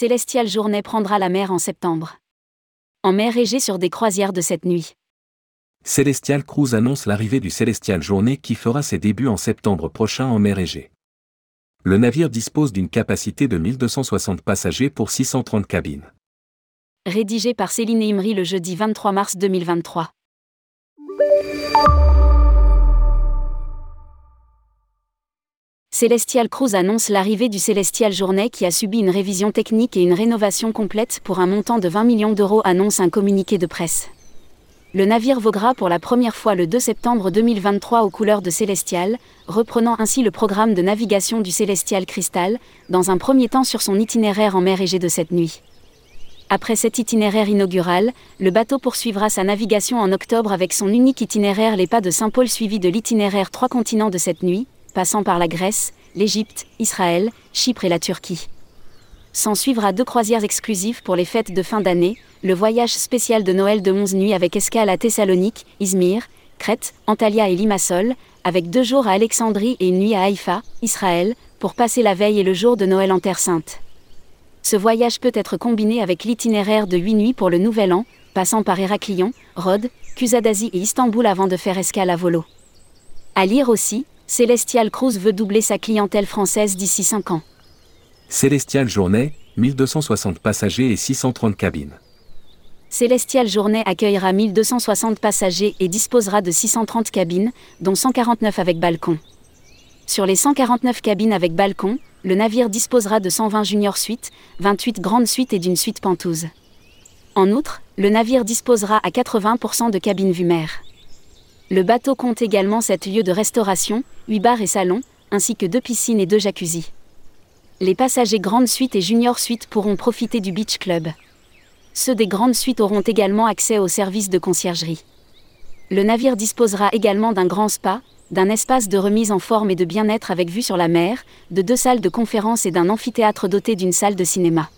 Célestial Journée prendra la mer en septembre. En mer Égée sur des croisières de cette nuit. Celestial Cruise annonce l'arrivée du Celestial Journée qui fera ses débuts en septembre prochain en mer Égée. Le navire dispose d'une capacité de 1260 passagers pour 630 cabines. Rédigé par Céline Imri le jeudi 23 mars 2023. Celestial Cruise annonce l'arrivée du Celestial Journée qui a subi une révision technique et une rénovation complète pour un montant de 20 millions d'euros, annonce un communiqué de presse. Le navire voguera pour la première fois le 2 septembre 2023 aux couleurs de Celestial, reprenant ainsi le programme de navigation du Celestial Crystal, dans un premier temps sur son itinéraire en mer Égée de cette nuit. Après cet itinéraire inaugural, le bateau poursuivra sa navigation en octobre avec son unique itinéraire Les Pas de Saint-Paul suivi de l'itinéraire Trois continents de cette nuit, passant par la Grèce, l'Égypte, Israël, Chypre et la Turquie. S'en suivra deux croisières exclusives pour les fêtes de fin d'année, le voyage spécial de Noël de 11 nuits avec escale à Thessalonique, Izmir, Crète, Antalya et Limassol, avec deux jours à Alexandrie et une nuit à Haïfa, Israël, pour passer la veille et le jour de Noël en Terre Sainte. Ce voyage peut être combiné avec l'itinéraire de 8 nuits pour le Nouvel An, passant par Héraclion, Rhodes, Cusadasi et Istanbul avant de faire escale à Volo. À lire aussi, Celestial Cruise veut doubler sa clientèle française d'ici 5 ans. Celestial Journée, 1260 passagers et 630 cabines. Celestial Journée accueillera 1260 passagers et disposera de 630 cabines, dont 149 avec balcon. Sur les 149 cabines avec balcon, le navire disposera de 120 junior suites, 28 grandes suites et d'une suite pentouse. En outre, le navire disposera à 80% de cabines vue mer. Le bateau compte également 7 lieux de restauration, 8 bars et salons, ainsi que 2 piscines et 2 jacuzzi. Les passagers grande suite et junior suite pourront profiter du Beach Club. Ceux des grandes suites auront également accès aux services de conciergerie. Le navire disposera également d'un grand spa, d'un espace de remise en forme et de bien-être avec vue sur la mer, de deux salles de conférence et d'un amphithéâtre doté d'une salle de cinéma.